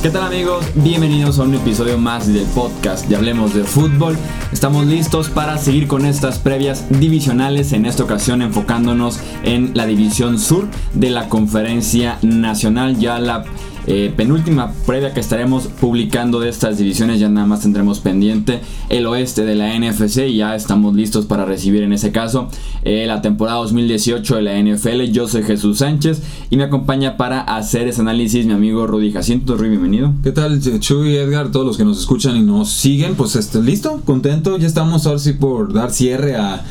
¿Qué tal amigos? Bienvenidos a un episodio más del podcast de Hablemos de Fútbol. Estamos listos para seguir con estas previas divisionales, en esta ocasión enfocándonos en la división sur de la conferencia nacional, ya la eh, penúltima previa que estaremos publicando de estas divisiones. Ya nada más tendremos pendiente el oeste de la NFC y ya estamos listos para recibir en ese caso eh, la temporada 2018 de la NFL. Yo soy Jesús Sánchez y me acompaña para hacer ese análisis mi amigo Rudy Jacinto. Rudy, bienvenido. ¿Qué tal, Chuy, Edgar, todos los que nos escuchan y nos siguen? Pues este, listo, contento. Ya estamos ahora sí por dar cierre a,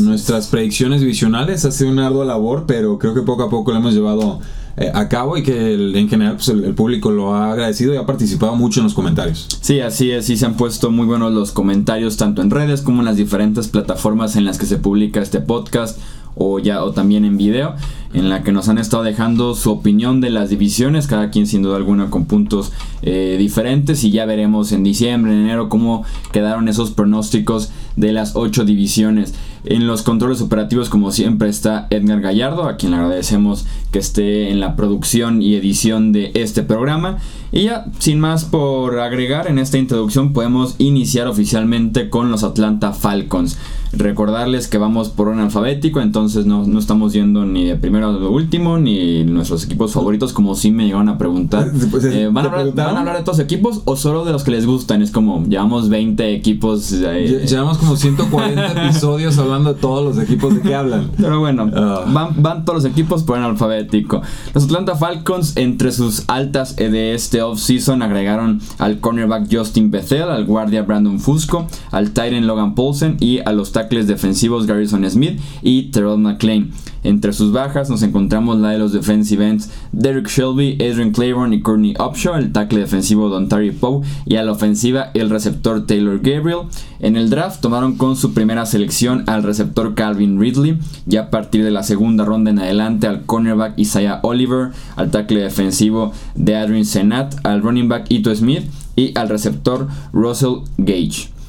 nuestras predicciones divisionales. Ha sido una ardua labor, pero creo que poco a poco lo hemos llevado eh, a cabo y que en general pues, el, público lo ha agradecido y ha participado mucho en los comentarios. Sí, así es, sí se han puesto muy buenos los comentarios tanto en redes como en las diferentes plataformas en las que se publica este podcast o ya o también en video en la que nos han estado dejando su opinión de las divisiones cada quien sin duda alguna con puntos eh, diferentes y ya veremos en diciembre en enero cómo quedaron esos pronósticos de las ocho divisiones en los controles operativos como siempre está Edgar Gallardo a quien le agradecemos que esté en la producción y edición de este programa y ya sin más por agregar en esta introducción podemos iniciar oficialmente con los Atlanta Falcons Recordarles que vamos por un alfabético, entonces no, no estamos yendo ni de primero a último, ni nuestros equipos favoritos, como si me llegaron a preguntar. Pues, eh, ¿van, a hablar, ¿van, a hablar, de todos equipos o solo de los que les gustan? Es como, llevamos 20 equipos. Eh, llevamos como 140 episodios hablando de todos los equipos de qué hablan. Pero bueno, ah. van, van todos los equipos por un alfabético. Los Atlanta Falcons, entre sus altas de este offseason, agregaron al cornerback Justin Bethel, al guardia Brandon Fusco, al Titan Logan Paulsen y a los tackles defensivos Garrison Smith y Terrell McLean. Entre sus bajas nos encontramos la de los defensive ends Derek Shelby, Adrian Claiborne y Courtney Upshaw, el tackle defensivo Don Terry Poe y a la ofensiva el receptor Taylor Gabriel. En el draft tomaron con su primera selección al receptor Calvin Ridley y a partir de la segunda ronda en adelante al cornerback Isaiah Oliver, al tackle defensivo de Adrian Senat, al running back Ito Smith y al receptor Russell Gage.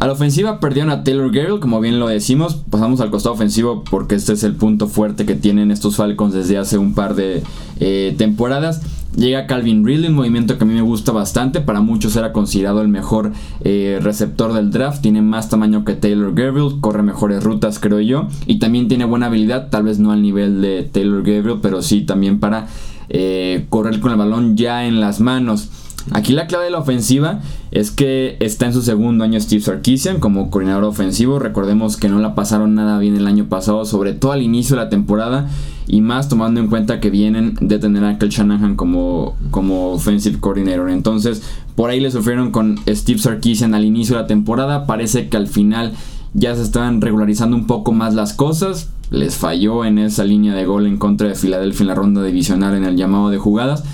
A la ofensiva perdieron a Taylor Gabriel, como bien lo decimos. Pasamos al costado ofensivo porque este es el punto fuerte que tienen estos Falcons desde hace un par de eh, temporadas. Llega Calvin Ridley, un movimiento que a mí me gusta bastante. Para muchos era considerado el mejor eh, receptor del draft. Tiene más tamaño que Taylor Gabriel, corre mejores rutas, creo yo. Y también tiene buena habilidad, tal vez no al nivel de Taylor Gabriel, pero sí también para eh, correr con el balón ya en las manos. Aquí la clave de la ofensiva es que está en su segundo año Steve Sarkisian como coordinador ofensivo. Recordemos que no la pasaron nada bien el año pasado, sobre todo al inicio de la temporada. Y más tomando en cuenta que vienen de tener a Kel Shanahan como, como offensive coordinator. Entonces, por ahí le sufrieron con Steve Sarkisian al inicio de la temporada. Parece que al final ya se estaban regularizando un poco más las cosas. Les falló en esa línea de gol en contra de Filadelfia en la ronda divisional en el llamado de jugadas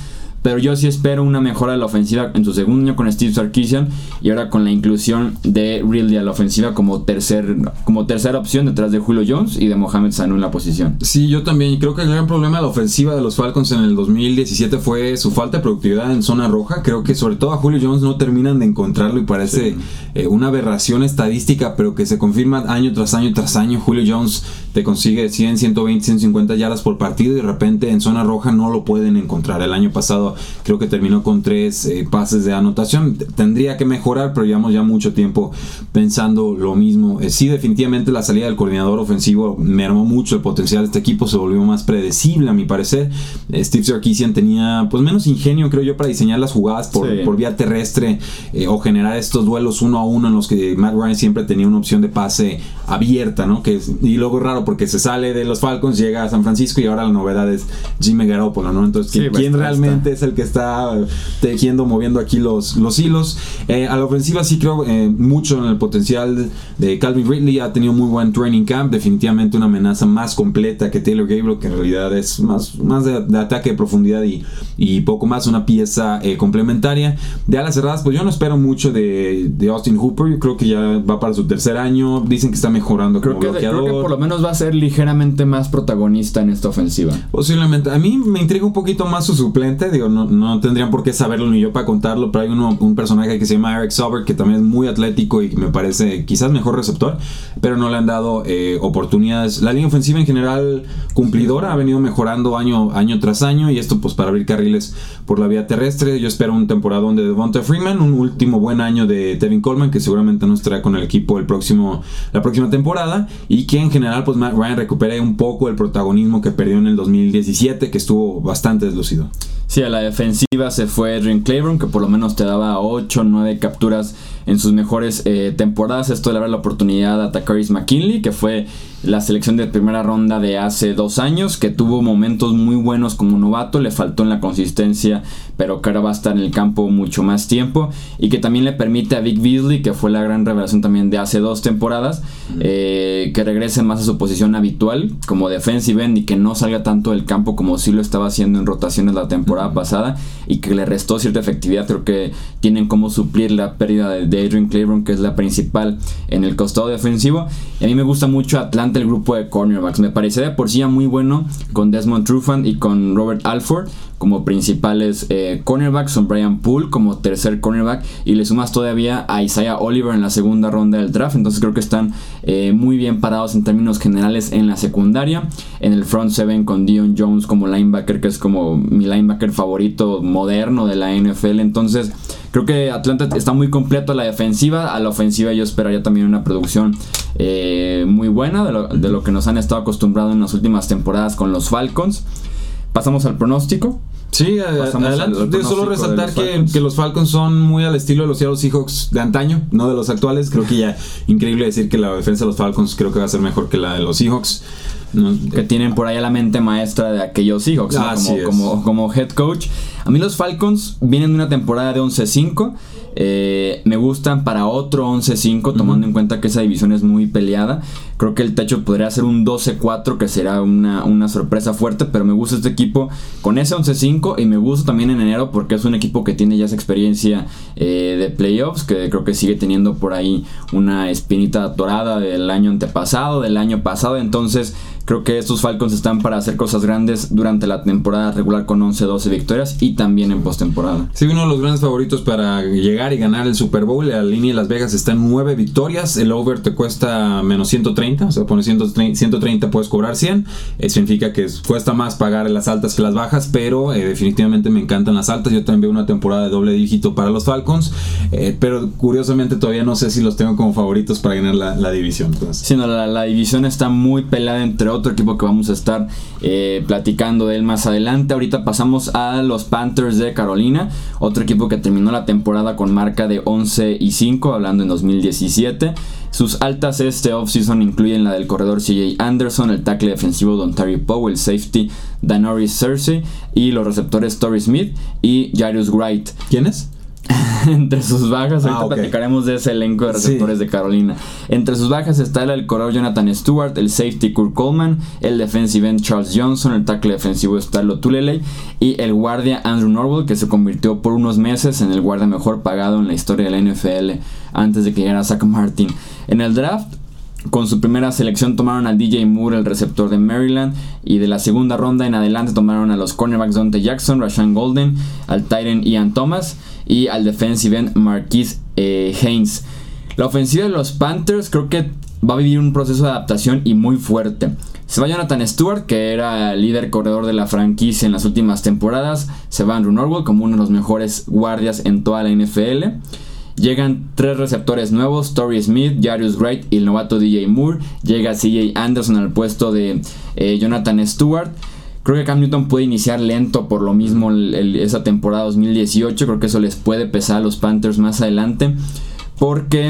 pero yo sí espero una mejora de la ofensiva en su segundo año con Steve Sarkisian y ahora con la inclusión de Ridley a la ofensiva como, tercer, como tercera opción detrás de Julio Jones y de Mohamed Sanu en la posición. Sí, yo también. Creo que el gran problema de la ofensiva de los Falcons en el 2017 fue su falta de productividad en zona roja. Creo que sobre todo a Julio Jones no terminan de encontrarlo y parece eh, una aberración estadística, pero que se confirma año tras año tras año. Julio Jones te consigue 100, 120, 150 yardas por partido y de repente en zona roja no lo pueden encontrar. El año pasado creo que terminó con tres eh, pases de anotación. Tendría que mejorar, pero llevamos ya mucho tiempo pensando lo mismo. Eh, sí, definitivamente la salida del coordinador ofensivo mermó mucho el potencial de este equipo, se volvió más predecible a mi parecer. Eh, Steve Sarkisian tenía pues menos ingenio, creo yo, para diseñar las jugadas por, por vía terrestre o generar estos duelos uno a uno en los que Matt Ryan siempre tenía una opción de pase abierta, ¿no? Que y luego es raro porque se sale de los Falcons, llega a San Francisco y ahora la novedad es Jimmy Garoppolo, ¿no? Entonces, ¿quién, realmente es el que está tejiendo, moviendo aquí los, los hilos. Eh, a la ofensiva sí creo eh, mucho en el potencial de Calvin Ridley. Ha tenido muy buen training camp. Definitivamente una amenaza más completa que Taylor Gabriel, que en realidad es más, más de, ataque de profundidad y, y, poco más una pieza eh, complementaria. De alas cerradas, pues yo no espero mucho de, de, Austin Hooper. Yo creo que ya va para su tercer año. Dicen que está mejorando creo que, Creo que por lo menos va a ser ligeramente más protagonista en esta ofensiva. Posiblemente. A mí me intriga un poquito más su suplente. Digo, no, no tendrían por qué saberlo ni yo para contarlo, pero hay un personaje que se llama Eric Sauber que también es muy atlético y me parece quizás mejor receptor, pero no le han dado eh, oportunidades. La línea ofensiva en general cumplidora ha venido mejorando año, año tras año y esto pues para abrir carriles por la vía terrestre. Yo espero un temporadón de Devonta Freeman, un último buen año de Tevin Coleman que seguramente nos traerá con el equipo el próximo, la próxima temporada y que en general pues Matt Ryan recupere un poco el protagonismo que perdió en el 2017 que estuvo bastante deslucido. Sí, a la defensiva se fue Edwin Claiborne, que por lo menos te daba 8 o 9 capturas en sus mejores eh, temporadas. Esto le dar la oportunidad a Takaris McKinley, que fue la selección de primera ronda de hace dos años, que tuvo momentos muy buenos como novato, le faltó en la consistencia, pero que ahora va a estar en el campo mucho más tiempo, y que también le permite a Vic Beasley, que fue la gran revelación también de hace dos temporadas, eh, que regrese más a su posición habitual como defensive end y que no salga tanto del campo como si lo estaba haciendo en rotaciones la temporada pasada, y que le restó cierta efectividad, creo que tienen como suplir la pérdida de Adrian Claiborne, que es la principal en el costado defensivo. Y a mí me gusta mucho Atlanta, el grupo de cornerbacks. Me parece de por sí ya muy bueno con Desmond Trufant y con Robert Alford como principales eh, cornerbacks, son Brian Poole como tercer cornerback y le sumas todavía a Isaiah Oliver en la segunda ronda del draft, entonces creo que están eh, muy bien parados en términos generales en la secundaria, en el front seven con Dion Jones como linebacker, que es como mi linebacker favorito moderno de la NFL, entonces creo que Atlanta está muy completo a la defensiva, a la ofensiva yo esperaría también una producción eh, muy buena de lo, de lo que nos han estado acostumbrados en las últimas temporadas con los Falcons. Pasamos al pronóstico. Sí, adelante. solo resaltar que, que, los Falcons son muy al estilo de los Seattle Seahawks de antaño, no de los actuales. Creo que ya increíble decir que la defensa de los Falcons creo que va a ser mejor que la de los Seahawks. que tienen por ahí a la mente maestra de aquellos Seahawks como, como, head coach. A mí los Falcons vienen de una temporada de 11-5. Eh, me gustan para otro 11-5, tomando en cuenta que esa división es muy peleada. Creo que el techo podría ser un 12-4, que será una, una, sorpresa fuerte, pero me gusta este equipo con ese 11-5 y me gusta también en enero porque es un equipo que tiene ya esa experiencia eh, de playoffs, que creo que sigue teniendo por ahí una espinita dorada del año antepasado, del año pasado, entonces Creo que estos Falcons están para hacer cosas grandes durante la temporada regular con 11-12 victorias y también en postemporada. Sí, uno de los grandes favoritos para llegar y ganar el Super Bowl. La línea de Las Vegas está en 9 victorias. El over te cuesta menos 130, o sea, pones 130, puedes cobrar 100. Eso significa que cuesta más pagar las altas que las bajas, pero eh, definitivamente me encantan las altas. Yo también veo una temporada de doble dígito para los Falcons, eh, pero curiosamente todavía no sé si los tengo como favoritos para ganar la, división. Sí, no, la, la división está muy pelada entre otro equipo que vamos a estar eh, platicando de él más adelante. Ahorita pasamos a los Panthers de Carolina, otro equipo que terminó la temporada con marca de 11 y 5, hablando en 2017. Sus altas este offseason incluyen la del corredor CJ Anderson, el tackle defensivo Don Terry Powell, el safety Danoris Cersei y los receptores Torrey Smith y Jairus Wright. ¿Quiénes? Entre sus bajas, ahorita ah, platicaremos de ese elenco de receptores de Carolina. Entre sus bajas está el corredor Jonathan Stewart, el safety Kurt Coleman, el defensive end Charles Johnson, el tackle defensivo Starlo Tulele y el guardia Andrew Norwell, que se convirtió por unos meses en el guardia mejor pagado en la historia de la NFL antes de que llegara Zach Martin. En el draft, con su primera selección tomaron a DJ Moore, el receptor de Maryland, y de la segunda ronda en adelante tomaron a los cornerbacks Dante Jackson, Rashan Golden, al Titan Ian Thomas y al defensive end Marquis eh, Haynes. La ofensiva de los Panthers creo que va a vivir un proceso de adaptación y muy fuerte. Se va Jonathan Stewart, que era líder corredor de la franquicia en las últimas temporadas. Se va Andrew Norwell como uno de los mejores guardias en toda la NFL. Llegan tres receptores nuevos, Torrey Smith, Jarius Wright y el novato DJ Moore. Llega CJ Anderson al puesto de eh, Jonathan Stewart. Creo que Cam Newton puede iniciar lento por lo mismo esa temporada 2018. Creo que eso les puede pesar a los Panthers más adelante. Porque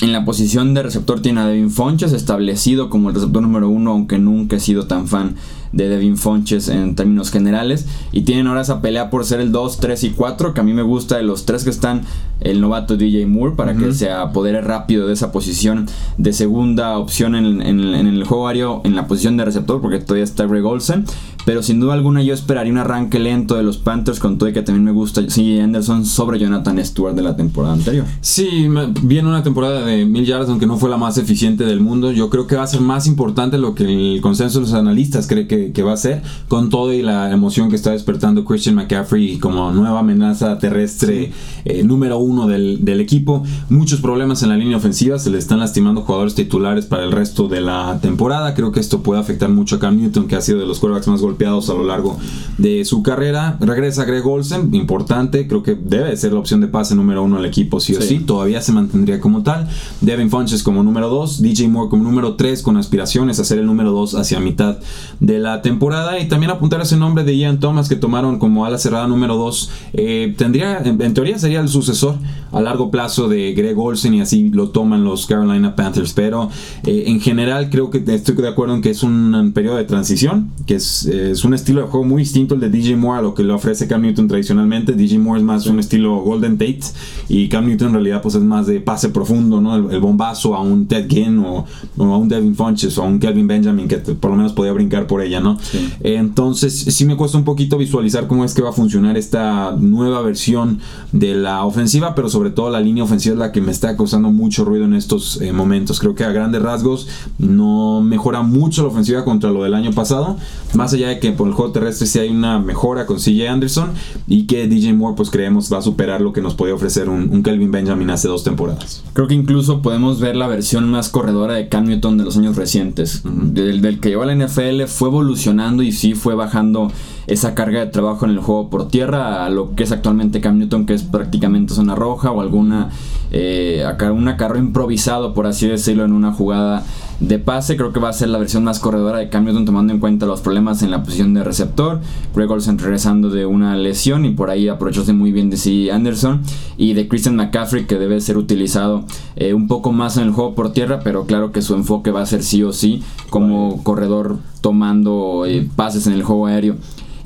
en la posición de receptor tiene a Devin Fonches establecido como el receptor número uno, aunque nunca he sido tan fan de Devin Fonches en términos generales. Y tienen ahora esa pelea por ser el 2, 3 y 4, que a mí me gusta de los tres que están el novato DJ Moore para que se apodere rápido de esa posición de segunda opción en, el juego aéreo en la posición de receptor, porque todavía está Greg Olsen. Pero sin duda alguna yo esperaría un arranque lento de los Panthers con todo y que también me gusta sí, Anderson sobre Jonathan Stewart de la temporada anterior. Sí, viene una temporada de mil yardas, aunque no fue la más eficiente del mundo. Yo creo que va a ser más importante lo que el consenso de los analistas cree que, va a ser, con todo y la emoción que está despertando Christian McCaffrey como nueva amenaza terrestre eh, número uno del, del equipo. Muchos problemas en la línea ofensiva, se le están lastimando jugadores titulares para el resto de la temporada. Creo que esto puede afectar mucho a Cam Newton, que ha sido de los quarterbacks más golpeados a lo largo de su carrera. Regresa Greg Olsen, importante, creo que debe ser la opción de pase número uno al equipo, sí o sí. Todavía se mantendría como tal. Devin Funches como número dos, DJ Moore como número tres, con aspiraciones a ser el número dos hacia mitad de la temporada. Y también apuntar ese nombre de Ian Thomas que tomaron como ala cerrada número dos. Eh, tendría, en, teoría sería el sucesor a largo plazo de Greg Olsen y así lo toman los Carolina Panthers. Pero eh, en general creo que estoy de acuerdo en que es un periodo de transición, que es, es, un estilo de juego muy distinto el de DJ Moore a lo que le ofrece Cam Newton tradicionalmente. DJ Moore es más un estilo Golden Tate y Cam Newton en realidad pues es más de pase profundo, ¿no? El, bombazo a un Ted Ginn o, a un Devin Funches o a un Kelvin Benjamin que por lo menos podía brincar por ella, ¿no? entonces sí me cuesta un poquito visualizar cómo es que va a funcionar esta nueva versión de la ofensiva, pero sobre todo la línea ofensiva es la que me está causando mucho ruido en estos eh, momentos. Creo que a grandes rasgos no mejora mucho la ofensiva contra lo del año pasado, más allá de que por el juego terrestre sí hay una mejora con CJ Anderson y que DJ Moore pues creemos va a superar lo que nos podía ofrecer un, Kelvin Benjamin hace dos temporadas. Creo que incluso podemos ver la versión más corredora de Cam Newton de los años recientes. del, del, que llevó a la NFL fue evolucionando y sí fue bajando esa carga de trabajo en el juego por tierra a lo que es actualmente Cam Newton, que es prácticamente zona roja o alguna eh, una carro improvisado, por así decirlo, en una jugada de pase. Creo que va a ser la versión más corredora de Cam Newton, tomando en cuenta los problemas en la posición de receptor. Greg Olsen regresando de una lesión y por ahí aprovechándose muy bien de C. Anderson y de Christian McCaffrey, que debe ser utilizado eh, un poco más en el juego por tierra, pero claro que su enfoque va a ser sí o sí como corredor tomando eh, pases en el juego aéreo.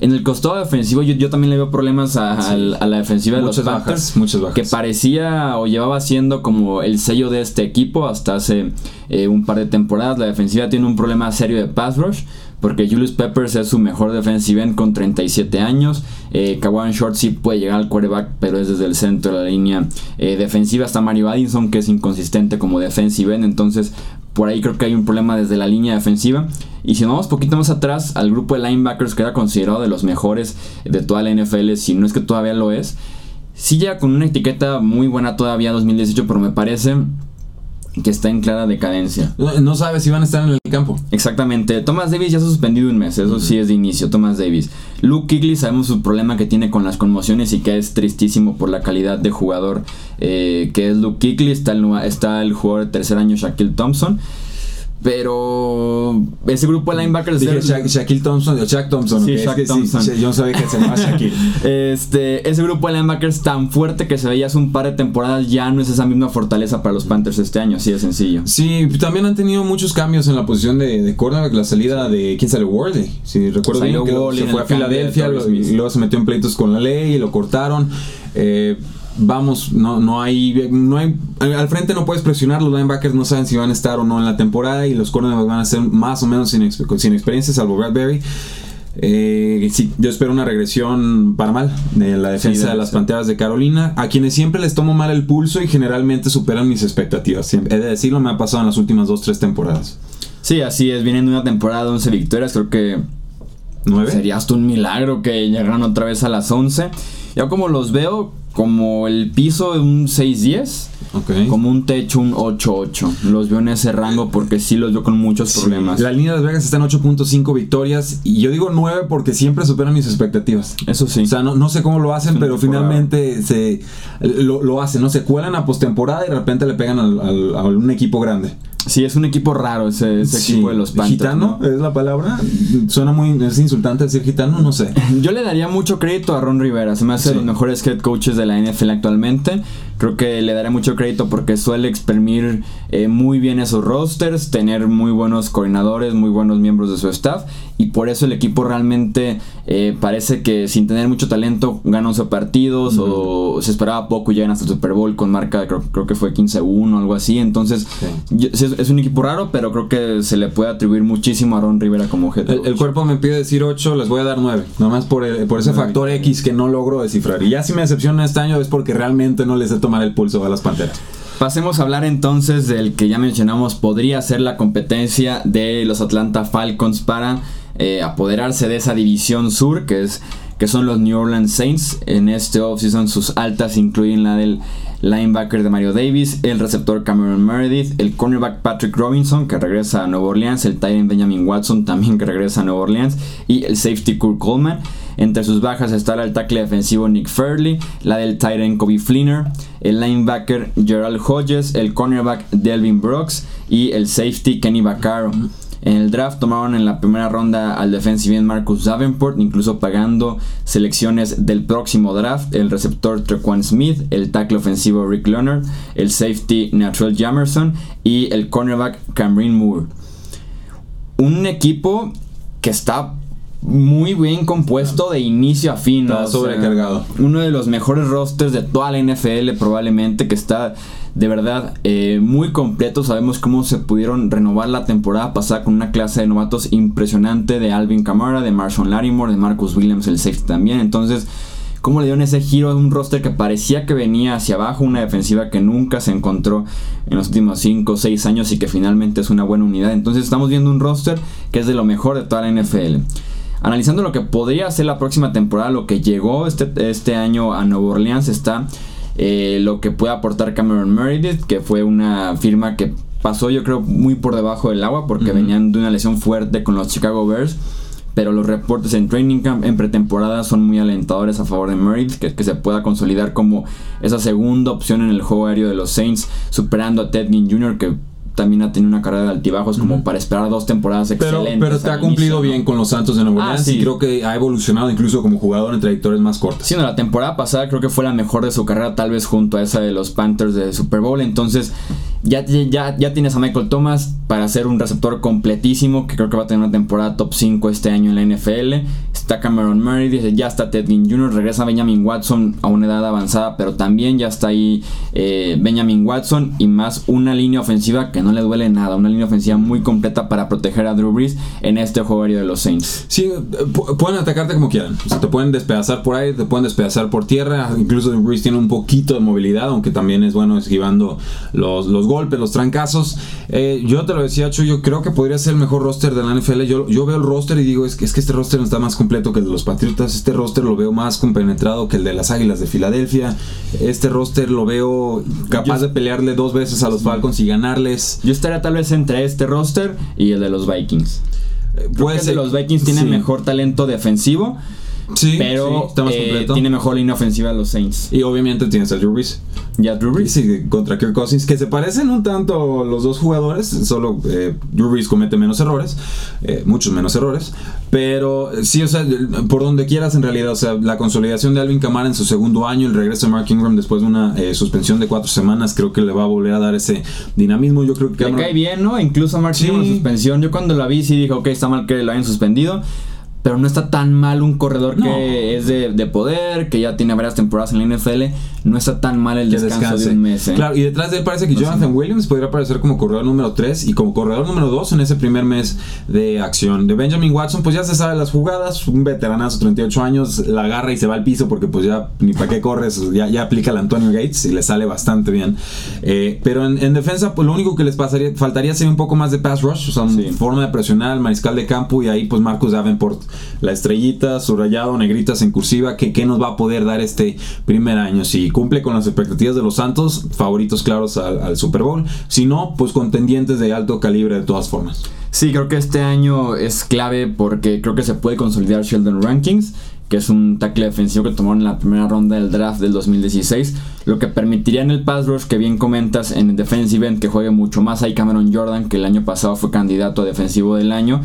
En el costado defensivo yo, también le veo problemas a, la defensiva de los Panthers. muchas bajas. Que parecía o llevaba siendo como el sello de este equipo hasta hace eh, un par de temporadas. La defensiva tiene un problema serio de pass rush. Porque Julius Peppers es su mejor defensive end con 37 años. Eh, Kawan Short sí puede llegar al quarterback, pero es desde el centro de la línea eh, defensiva. Hasta Mario Addison, que es inconsistente como defensive end. Entonces, por ahí creo que hay un problema desde la línea defensiva. Y si nos vamos poquito más atrás, al grupo de linebackers que era considerado de los mejores de toda la NFL, si no es que todavía lo es, sí llega con una etiqueta muy buena todavía 2018, pero me parece que está en clara decadencia. No sabe si van a estar en el campo. Exactamente. Thomas Davis ya se ha suspendido un mes, eso sí es de inicio, Thomas Davis. Luke Kigley sabemos su problema que tiene con las conmociones y que es tristísimo por la calidad de jugador eh, que es Luke Kigley. Está el, está el jugador de tercer año Shaquille Thompson. Pero ese grupo de linebackers. Dije Shaquille Thompson, Shaq Thompson. Sí, Shaq Thompson. yo no sabía que se llamaba Shaquille. este, ese grupo de linebackers tan fuerte que se veía hace un par de temporadas ya no es esa misma fortaleza para los Panthers este año, así de sencillo. Sí, también han tenido muchos cambios en la posición de, de cornerback. La salida de. ¿Quién sale? Worley. Si recuerdo bien, que se fue a Filadelfia y luego se metió en pleitos con la ley y lo cortaron. Eh vamos, no, no hay, no hay, al frente no puedes presionar, los linebackers no saben si van a estar o no en la temporada y los cornerbacks van a ser más o menos sin, sin experiencia, salvo Bradbury. Eh, sí, yo espero una regresión para mal de la defensa de las Panteras de Carolina, a quienes siempre les tomo mal el pulso y generalmente superan mis expectativas. He de decirlo, me ha pasado en las últimas 2-3 temporadas. Sí, así es, vienen de una temporada de 11 victorias, creo que ¿9? sería hasta un milagro que llegaran otra vez a las 11. Ya como los veo, como el piso de un 6-10. Como un techo, un 8-8. Los veo en ese rango porque sí los veo con muchos problemas. La línea de Las Vegas está en 8.5 victorias. Y yo digo 9 porque siempre superan mis expectativas. Eso sí. O sea, no, sé cómo lo hacen, pero finalmente se lo, hacen. No se cuelan a postemporada y de repente le pegan a un equipo grande. Sí, es un equipo raro ese, equipo de los Panthers. ¿Gitano es la palabra? Suena muy es insultante decir gitano, no sé. Yo le daría mucho crédito a Ron Rivera. Se me hace de los mejores head coaches de la NFL actualmente. Creo que le daría mucho crédito porque suele exprimir eh, muy bien esos rosters, tener muy buenos coordinadores, muy buenos miembros de su staff y por eso el equipo realmente eh, parece que sin tener mucho talento ganan 11 partidos o se esperaba poco y llegan hasta el Super Bowl con marca, creo, creo que fue 15-1 o algo así. Entonces es, un equipo raro, pero creo que se le puede atribuir muchísimo a Ron Rivera como head el, el, cuerpo me pide decir 8, les voy a dar 9, nomás por, por ese factor X que no logro descifrar. Y ya si me decepciona este año es porque realmente no les sé tomar el pulso a las Panteras. Pasemos a hablar entonces del que ya mencionamos podría ser la competencia de los Atlanta Falcons para eh, apoderarse de esa división sur que es que son los New Orleans Saints. En este offseason sus altas incluyen la del linebacker de Mario Davis, el receptor Cameron Meredith, el cornerback Patrick Robinson que regresa a Nueva Orleans, el tight Benjamin Watson también que regresa a Nueva Orleans y el safety Kurt Coleman. Entre sus bajas está el tackle defensivo Nick Fairley, la del tight Kobe Fleener, el linebacker Gerald Hodges, el cornerback Delvin Brooks y el safety Kenny Vaccaro. En el draft tomaron en la primera ronda al defensive end Marcus Davenport, incluso pagando selecciones del próximo draft, el receptor Trequan Smith, el tackle ofensivo Rick Leonard, el safety Natural Jamerson y el cornerback Cameron Moore. Un equipo que está muy bien compuesto de inicio a fin. Está sobrecargado. uno de los mejores rosters de toda la NFL probablemente que está de verdad eh, muy completo. Sabemos cómo se pudieron renovar la temporada pasada con una clase de novatos impresionante de Alvin Kamara, de Marshall Larimore, de Marcus Williams, el safety también. Entonces, cómo le dieron ese giro a un roster que parecía que venía hacia abajo, una defensiva que nunca se encontró en los últimos 5 o 6 años y que finalmente es una buena unidad. Entonces, estamos viendo un roster que es de lo mejor de toda la NFL analizando lo que podría ser la próxima temporada, lo que llegó este, este año a Nueva Orleans, está eh, lo que puede aportar Cameron Meredith, que fue una firma que pasó yo creo muy por debajo del agua porque venían de una lesión fuerte con los Chicago Bears. Pero los reportes en training camp, en pretemporada, son muy alentadores a favor de Meredith, que, que se pueda consolidar como esa segunda opción en el juego aéreo de los Saints, superando a Ted Ginn Jr., que también ha tenido una carrera de altibajos como para esperar dos temporadas excelentes. Pero, te ha cumplido bien con los Santos de Nueva ah, Orleans y creo que ha evolucionado incluso como jugador en trayectorias más cortas. Sí, la temporada pasada creo que fue la mejor de su carrera, tal vez junto a esa de los Panthers de Super Bowl. Entonces, ya, ya, ya tienes a Michael Thomas para ser un receptor completísimo, que creo que va a tener una temporada top 5 este año en la NFL. Está Cameron Murray, ya está Ted Ginn Jr., regresa Benjamin Watson a una edad avanzada, pero también ya está ahí eh, Benjamin Watson y más una línea ofensiva que no le duele nada, una línea ofensiva muy completa para proteger a Drew Brees en este juego aéreo de los Saints. Sí, pueden atacarte como quieran, o sea, te pueden despedazar por ahí, te pueden despedazar por tierra, incluso Drew Brees tiene un poquito de movilidad, aunque también es bueno esquivando los, los golpes, los trancazos. Eh, yo te lo decía, Cho, yo creo que podría ser el mejor roster de la NFL. Yo, yo veo el roster y digo, es que, es que este roster está más completo que el de los Patriotas. Este roster lo veo más compenetrado que el de las Águilas de Filadelfia. Este roster lo veo capaz de pelearle dos veces a los Falcons y ganarles. Yo estaría tal vez entre este roster y el de los Vikings. Eh, puede ser. los Vikings tienen mejor talento defensivo. Sí, pero eh, tiene mejor línea ofensiva los Saints. Y obviamente tienes a Drew Brees. Ya Drew Brees. Sí, contra Kirk Cousins, que se parecen un tanto los dos jugadores, solo eh, Drew Brees comete menos errores, eh, muchos menos errores, pero sí, o sea, por donde quieras en realidad, o sea, la consolidación de Alvin Kamara en su segundo año, el regreso de Mark Ingram después de una suspensión de cuatro semanas, creo que le va a volver a dar ese dinamismo, yo creo que... Le cae bien, ¿no? Incluso a Mark Ingram suspensión, yo cuando la vi sí dije, ok, está mal que lo hayan suspendido, pero no está tan mal un corredor que es de, poder, que ya tiene varias temporadas en la NFL. No está tan mal el descanso de un mes. ¿eh? Claro, y detrás de él parece que Jonathan Williams podría aparecer como corredor número 3 y como corredor número 2 en ese primer mes de acción. De Benjamin Watson, pues ya se sabe las jugadas, un veteranazo, 38 años, la agarra y se va al piso porque pues ya ni para qué corres, ya, ya aplica el Antonio Gates y le sale bastante bien. Eh, pero en, defensa, pues lo único que les pasaría, faltaría sería un poco más de pass rush, o sea, forma de presionar al mariscal de campo y ahí pues Marcus Davenport la estrellita, subrayado, negritas en cursiva, que qué nos va a poder dar este primer año. Si cumple con las expectativas de los Santos, favoritos claros al, Super Bowl. Si no, pues contendientes de alto calibre de todas formas. Sí, creo que este año es clave porque creo que se puede consolidar Sheldon Rankings que es un tackle defensivo que tomaron en la primera ronda del draft del 2016, lo que permitiría en el pass rush que bien comentas en el defensive end que juegue mucho más ahí Cameron Jordan, que el año pasado fue candidato a defensivo del año,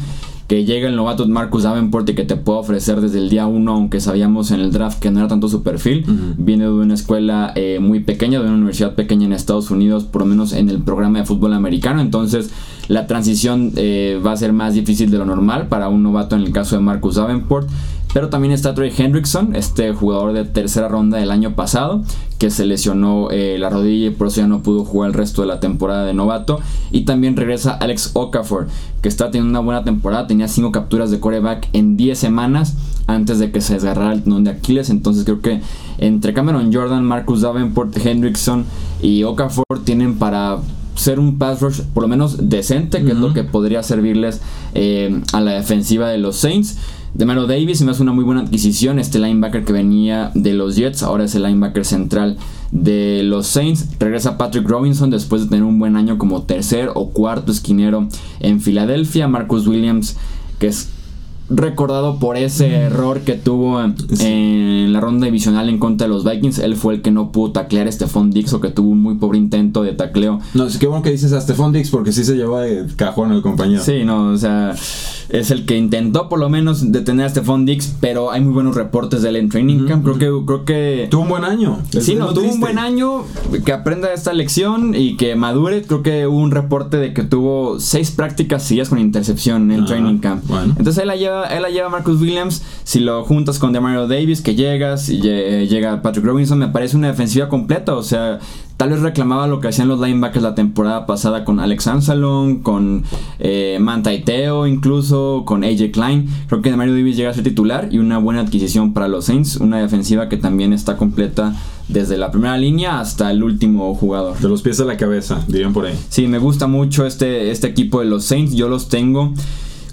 que llega el novato Marcus Davenport y que te puede ofrecer desde el día 1, aunque sabíamos en el draft que no era tanto su perfil. Viene de una escuela eh, muy pequeña, de una universidad pequeña en Estados Unidos, por lo menos en el programa de fútbol americano. Entonces la transición eh, va a ser más difícil de lo normal para un novato en el caso de Marcus Davenport. Pero también está Trey Hendrickson, este jugador de tercera ronda del año pasado, que se lesionó eh, la rodilla y por eso ya no pudo jugar el resto de la temporada de novato. Y también regresa Alex Okafor, que está teniendo una buena temporada, tenía 5 capturas de coreback en 10 semanas antes de que se desgarrara el tenón de Aquiles. Entonces creo que entre Cameron Jordan, Marcus Davenport, Hendrickson y Okafor tienen para ser un pass rush por lo menos decente, que es lo que podría servirles eh, a la defensiva de los Saints. De Mano Davis me hace una muy buena adquisición. Este linebacker que venía de los Jets, ahora es el linebacker central de los Saints. Regresa Patrick Robinson después de tener un buen año como tercer o cuarto esquinero en Filadelfia. Marcus Williams, que es recordado por ese error que tuvo en la ronda divisional en contra de los Vikings. Él fue el que no pudo taclear a Stephon Dix o que tuvo un muy pobre intento de tacleo. No, es que bueno que dices a Stephon Dix porque sí se llevó de cajón el compañero. Sí, no, o sea, es el que intentó por lo menos detener a Stephon Dix, pero hay muy buenos reportes de él en training camp. Creo que creo que tuvo un buen año. sí, no, tuvo un buen año, que aprenda esta lección y que madure. Creo que hubo un reporte de que tuvo seis prácticas seguidas con intercepción en training camp. Entonces él la lleva él la lleva Marcus Williams. Si lo juntas con Demario Davis, que llegas y llega Patrick Robinson, me parece una defensiva completa. O sea, tal vez reclamaba lo que hacían los linebackers la temporada pasada con Alex Ansalon, con eh, Mantaiteo, incluso con AJ Klein. Creo que Demario Davis llega a ser titular y una buena adquisición para los Saints. Una defensiva que también está completa desde la primera línea hasta el último jugador. De los pies a la cabeza, dirían por ahí. Sí, me gusta mucho este, este equipo de los Saints. Yo los tengo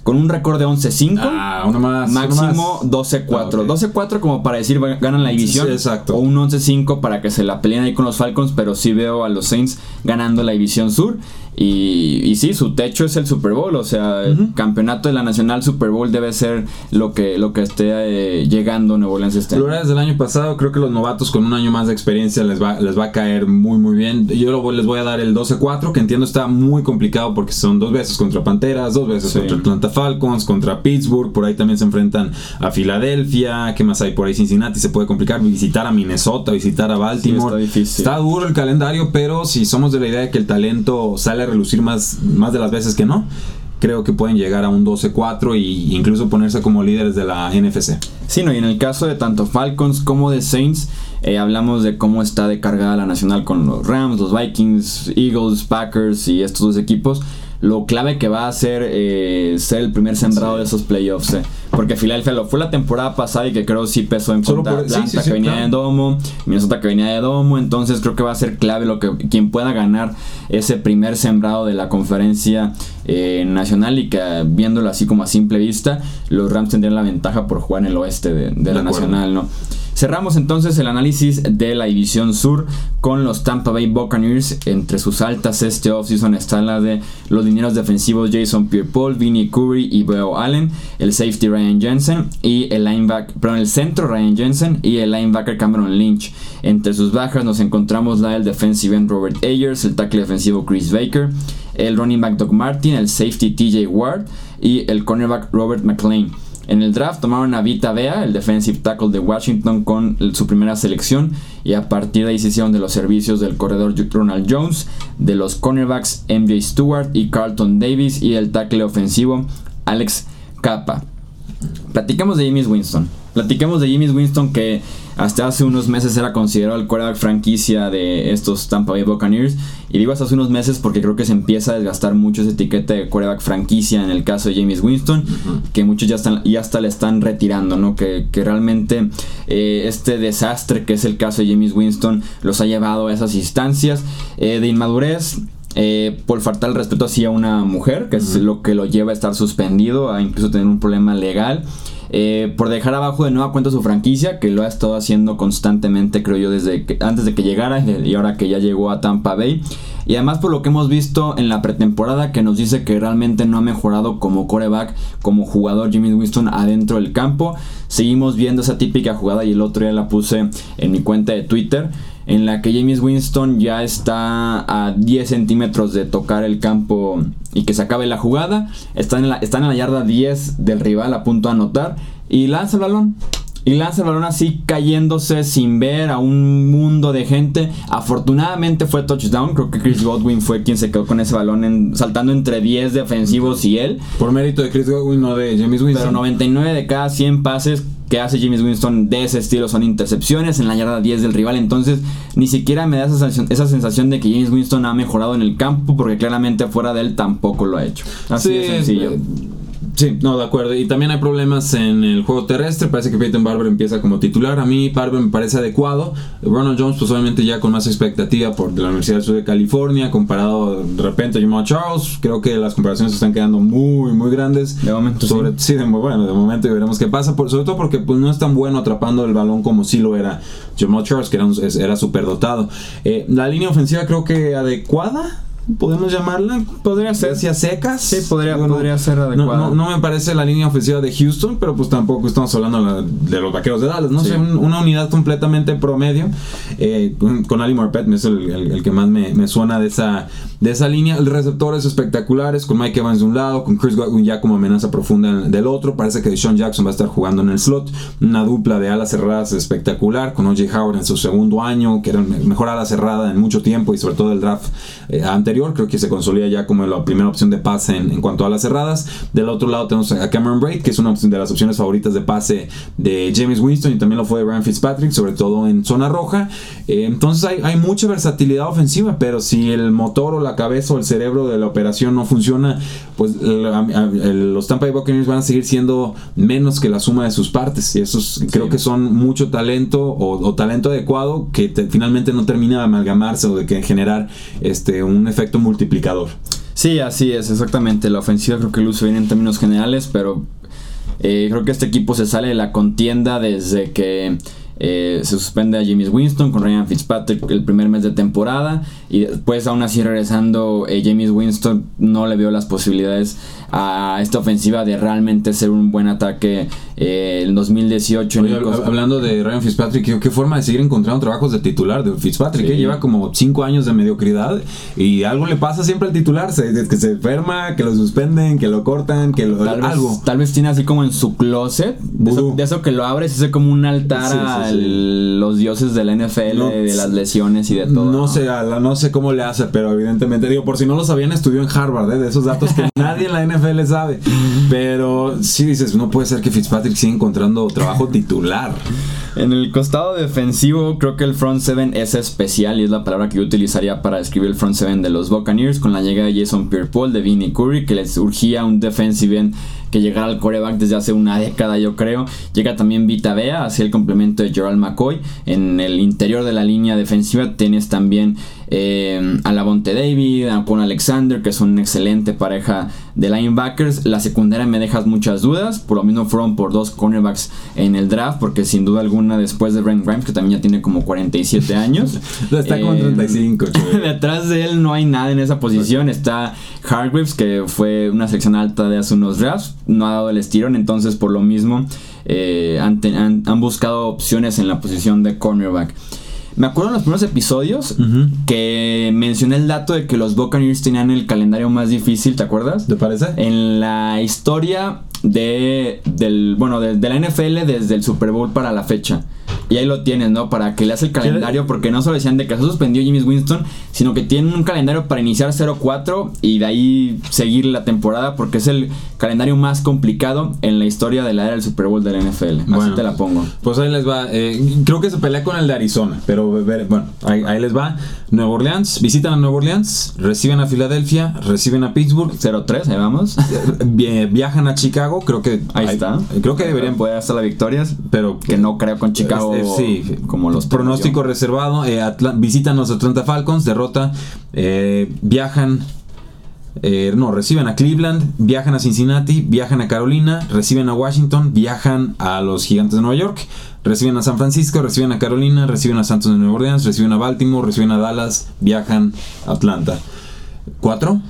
con un récord de 11-5. Ah, uno más. Máximo 12-4. 12-4 ah, como para decir ganan la división. exacto. O un 11-5 para que se la peleen ahí con los Falcons, pero sí veo a los Saints ganando la división sur. Y, y, sí, su techo es el Super Bowl, o sea, el campeonato de la Nacional Super Bowl debe ser lo que, lo que esté eh, llegando Nuevo Orleans este año. desde el año pasado, creo que los novatos con un año más de experiencia les va, les va a caer muy, muy bien. Yo les voy a dar el 12-4, que entiendo está muy complicado porque son dos veces contra Panteras, dos veces contra Atlanta Falcons, contra Pittsburgh, por ahí también se enfrentan a Filadelfia, ¿qué más hay por ahí? Cincinnati se puede complicar, visitar a Minnesota, visitar a Baltimore. está, difícil. está duro el calendario, pero si somos de la idea de que el talento sale relucir más, más de las veces que no. Creo que pueden llegar a un 12-4 e incluso ponerse como líderes de la NFC. Sí, no, y en el caso de tanto Falcons como de Saints, eh, hablamos de cómo está de cargada la nacional con los Rams, los Vikings, Eagles, Packers y estos dos equipos lo clave que va a ser eh, ser el primer sembrado de esos playoffs. Eh. Porque Filadelfia lo fue la temporada pasada y que creo sí pesó en contra Atlanta que venía de Domo, Minnesota que venía de Domo. Entonces creo que va a ser clave lo que quien pueda ganar ese primer sembrado de la conferencia eh, nacional y que viéndolo así como a simple vista, los Rams tendrían la ventaja por jugar en el oeste de, la nacional, ¿no? Cerramos entonces el análisis de la división sur con los Tampa Bay Buccaneers. Entre sus altas este offseason están la de los dineros defensivos Jason Pierre-Paul, Vinnie Curry y Bo Allen, el safety Ryan Jensen y el linebacker, el centro Ryan Jensen y el linebacker Cameron Lynch. Entre sus bajas nos encontramos la del defensive end Robert Ayers, el tackle defensivo Chris Baker, el running back Doug Martin, el safety TJ Ward y el cornerback Robert McLean. En el draft tomaron a Vita Vea, el defensive tackle de Washington, con su primera selección y a partir de ahí se hicieron de los servicios del corredor Ronald Jones, de los cornerbacks MJ Stewart y Carlton Davis y el tackle ofensivo Alex Capa. Platicamos de James Winston. Platicamos de James Winston que hasta hace unos meses era considerado el quarterback franquicia de estos Tampa Bay Buccaneers. Y digo hasta hace unos meses porque creo que se empieza a desgastar mucho esa etiqueta de quarterback franquicia en el caso de James Winston, que muchos ya, están, ya hasta le están retirando, ¿no? Que, realmente eh, este desastre que es el caso de James Winston los ha llevado a esas instancias eh, de inmadurez. Eh, por faltar el respeto hacia una mujer, que es lo que lo lleva a estar suspendido, a incluso tener un problema legal. Eh, por dejar abajo de nueva cuenta su franquicia, que lo ha estado haciendo constantemente, creo yo, desde que, antes de que llegara y ahora que ya llegó a Tampa Bay. Y además por lo que hemos visto en la pretemporada, que nos dice que realmente no ha mejorado como coreback, como jugador Jimmy Winston adentro del campo. Seguimos viendo esa típica jugada y el otro día la puse en mi cuenta de Twitter en la que James Winston ya está a 10 centímetros de tocar el campo y que se acabe la jugada. Están en la, están en la yarda 10 del rival a punto de anotar y lanza el balón. Y lanza el balón así cayéndose sin ver a un mundo de gente. Afortunadamente fue touchdown. Creo que Chris Godwin fue quien se quedó con ese balón saltando entre 10 defensivos y él. Por mérito de Chris Godwin, no de James Winston. Pero 99 de cada 100 pases que hace James Winston de ese estilo son intercepciones en la yarda 10 del rival. Entonces, ni siquiera me da esa sensación, esa sensación de que James Winston ha mejorado en el campo, porque claramente fuera de él tampoco lo ha hecho. Así de sencillo. Eh, Sí, no, de acuerdo. Y también hay problemas en el juego terrestre. Parece que Peyton Barber empieza como titular. A mí Barber me parece adecuado. Ronald Jones, pues obviamente ya con más expectativa por la Universidad del Sur de California, comparado de repente a Jamal Charles. Creo que las comparaciones están quedando muy, muy grandes. De momento sobre, sí. de, bueno, de momento y veremos qué pasa. Por, sobre todo porque pues, no es tan bueno atrapando el balón como sí lo era Jamal Charles, que era, era súper dotado. Eh, la línea ofensiva creo que adecuada podemos llamarla. Podría ser. Hacia secas. Sí, podría, podría ser adecuada. No, me parece la línea ofensiva de Houston, pero pues tampoco estamos hablando de los vaqueros de Dallas. No sé, una unidad completamente promedio. Eh, con, Ali Morpet es el, que más me, suena de esa, de esa línea. Receptores espectaculares, con Mike Evans de un lado, con Chris Godwin ya como amenaza profunda del otro. Parece que Sean Jackson va a estar jugando en el slot. Una dupla de alas cerradas espectacular, con OJ Howard en su segundo año, que era el mejor ala cerrada en mucho tiempo y sobre todo el draft eh, anterior creo que se consolida ya como la primera opción de pase en, cuanto a las cerradas. Del otro lado tenemos a Cameron Braid, que es una de las opciones favoritas de pase de James Winston y también lo fue de Ryan Fitzpatrick, sobre todo en zona roja. Eh, entonces hay, mucha versatilidad ofensiva, pero si el motor o la cabeza o el cerebro de la operación no funciona, pues los Tampa Bay Buccaneers van a seguir siendo menos que la suma de sus partes. Y esos creo que son mucho talento o, talento adecuado que finalmente no termina de amalgamarse o de que generar este, un efecto multiplicador. Sí, así es, exactamente. La ofensiva creo que luce bien en términos generales, pero eh, creo que este equipo se sale de la contienda desde que eh, se suspende a James Winston con Ryan Fitzpatrick el primer mes de temporada y después aún así regresando eh, James Winston no le vio las posibilidades a esta ofensiva de realmente ser un buen ataque eh, en 2018. hablando de Ryan Fitzpatrick, ¿qué, forma de seguir encontrando trabajos de titular de Fitzpatrick? que Lleva como 5 años de mediocridad y algo le pasa siempre al titular, se, que se enferma, que lo suspenden, que lo cortan, que lo, tal algo. Vez, tal vez tiene así como en su closet, de eso, que lo abres hace como un altar a los dioses de la NFL, de las lesiones y de todo. No, sé, no sé cómo le hace, pero evidentemente, digo, por si no lo sabían, estudió en Harvard, ¿eh? de esos datos que nadie en la NFL sabe. Pero sí dices, no puede ser que Fitzpatrick siga encontrando trabajo titular. En el costado defensivo, creo que el front seven es especial y es la palabra que yo utilizaría para describir el front seven de los Buccaneers con la llegada de Jason Pierre-Paul, de Vinnie Curry, que les urgía un defensive end que llegara al coreback desde hace una década, yo creo. Llega también Vita Bea hacia el complemento de Gerald McCoy. En el interior de la línea defensiva tienes también eh, a Lavonte David, a Paul Alexander, que es una excelente pareja de linebackers. La secundaria me dejas muchas dudas, por lo mismo fueron por dos cornerbacks en el draft, porque sin duda alguna después de Brent Grimes, que también ya tiene como 47 años. Está como 35. Eh, detrás de él no hay nada en esa posición. Está Hargreaves, que fue una sección alta de hace unos drafts, no ha dado el estirón, entonces por lo mismo eh, han, han buscado opciones en la posición de cornerback. Me acuerdo en los primeros episodios que mencioné el dato de que los Buccaneers tenían el calendario más difícil, ¿te acuerdas? ¿Te parece? En la historia de, del, bueno, de, la NFL desde el Super Bowl para la fecha. Y ahí lo tienes, ¿no? Para que leas el calendario, porque no solo decían de que se suspendió James Winston, sino que tienen un calendario para iniciar 0-4 y de ahí seguir la temporada, porque es el calendario más complicado en la historia de la era del Super Bowl de la NFL. Así te la pongo. Pues ahí les va. Eh, creo que se pelea con el de Arizona, pero bueno, ahí, les va. Nueva Orleans, visitan a Nueva Orleans, reciben a Filadelfia, reciben a Pittsburgh. 0-3, ahí vamos. viajan a Chicago, creo que ahí, está. Creo que deberían poder hasta las victorias, pero que no creo con Chicago. sí, como los pronóstico reservado. Eh, visitan los Atlanta Falcons, derrota, eh, viajan eh, no, reciben a Cleveland, viajan a Cincinnati, viajan a Carolina, reciben a Washington, viajan a los Gigantes de Nueva York, reciben a San Francisco, reciben a Carolina, reciben a Santos de Nueva Orleans, reciben a Baltimore, reciben a Dallas, viajan a Atlanta. ¿Cuatro?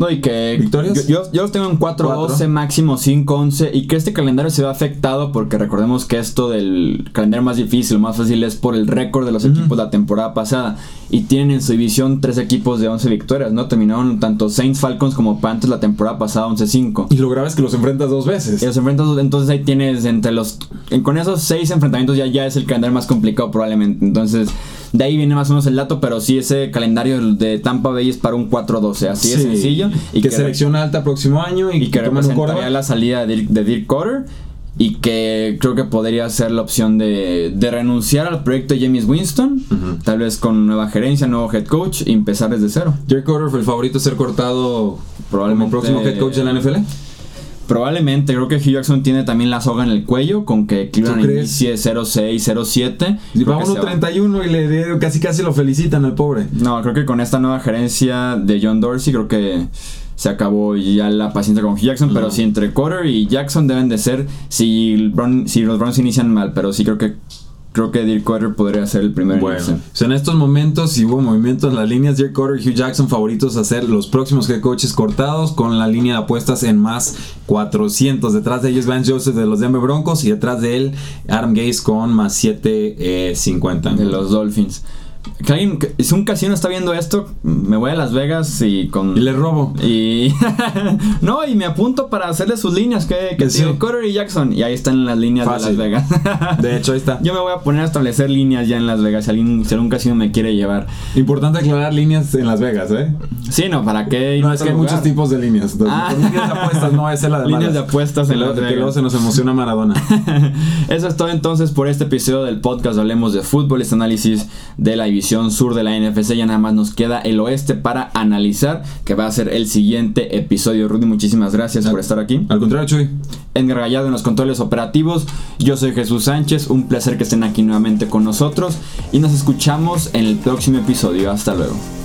No, y que ¿Victorias? Yo, yo, yo los tengo en 4-12, máximo 5-11. Y que este calendario se ve afectado porque recordemos que esto del calendario más difícil, más fácil es por el récord de los equipos la temporada pasada. Y tienen en su división tres equipos de 11 victorias, ¿no? Terminaron tanto Saints, Falcons como Panthers la temporada pasada 11-5. Y lo grave es que los enfrentas dos veces. Y los enfrentas, entonces ahí tienes entre los. Con esos seis enfrentamientos ya, ya es el calendario más complicado probablemente. Entonces. De ahí viene más o menos el dato, pero sí ese calendario de Tampa Bay es para un 4-12, así Sí. de sencillo. Y que, selección alta próximo año y, y que representaría la salida de Dirk, de Dirk Cutter y que creo que podría ser la opción de, de renunciar al proyecto de James Winston, tal vez con nueva gerencia, nuevo head coach y empezar desde cero. Jerry Carter fue el favorito a ser cortado Probablemente- como próximo head coach de la NFL. Probablemente, creo que Hugh Jackson tiene también la soga en el cuello con que Cleveland inicie 0-6, 0-7. Y va que se va. 1.31 y le casi casi lo felicitan al pobre. No, creo que con esta nueva gerencia de John Dorsey, creo que se acabó ya la paciencia con Hugh Jackson. Pero Ujú. sí, entre Cutter y Jackson deben de ser si, si los Browns inician mal. Pero sí creo que creo que Dirk Cutter podría ser el primero en Bueno, en estos momentos si hubo movimiento en las líneas, Jerry Carter y Hugh Jackson favoritos a ser los próximos head coaches cortados con la línea de apuestas en más 400. Detrás de ellos Vance Joseph de los Denver Broncos y detrás de él Adam Gaze con más 750. De los Dolphins. Que alguien, que- si un casino está viendo esto, me voy a Las Vegas y con. Y le robo. Y. no, y me apunto para hacerle sus líneas. Que, que Sí. Cutter y Jackson. Y ahí están las líneas Fácil. de Las Vegas. De hecho, ahí está. Yo me voy a poner a establecer líneas ya en Las Vegas. Si, alguien, si algún casino me quiere llevar. Importante aclarar líneas en Las Vegas, ¿eh? Sí, no, ¿para qué? No, es que hay lugar? muchos tipos de líneas. Entonces, Ah. líneas de apuestas no es la de Líneas malas. de apuestas en Las que luego Vegas. se nos emociona Maradona. Eso es todo entonces por este episodio del podcast. Hablemos de fútbol, este análisis de la división sur de la NFC. Ya nada más nos queda el oeste para analizar, que va a ser el siguiente episodio. Rudy, muchísimas gracias por estar aquí. Al contrario, Chuy. Edgar Gallado en los controles operativos. Yo soy Jesús Sánchez. Un placer que estén aquí nuevamente con nosotros. Y nos escuchamos en el próximo episodio. Hasta luego.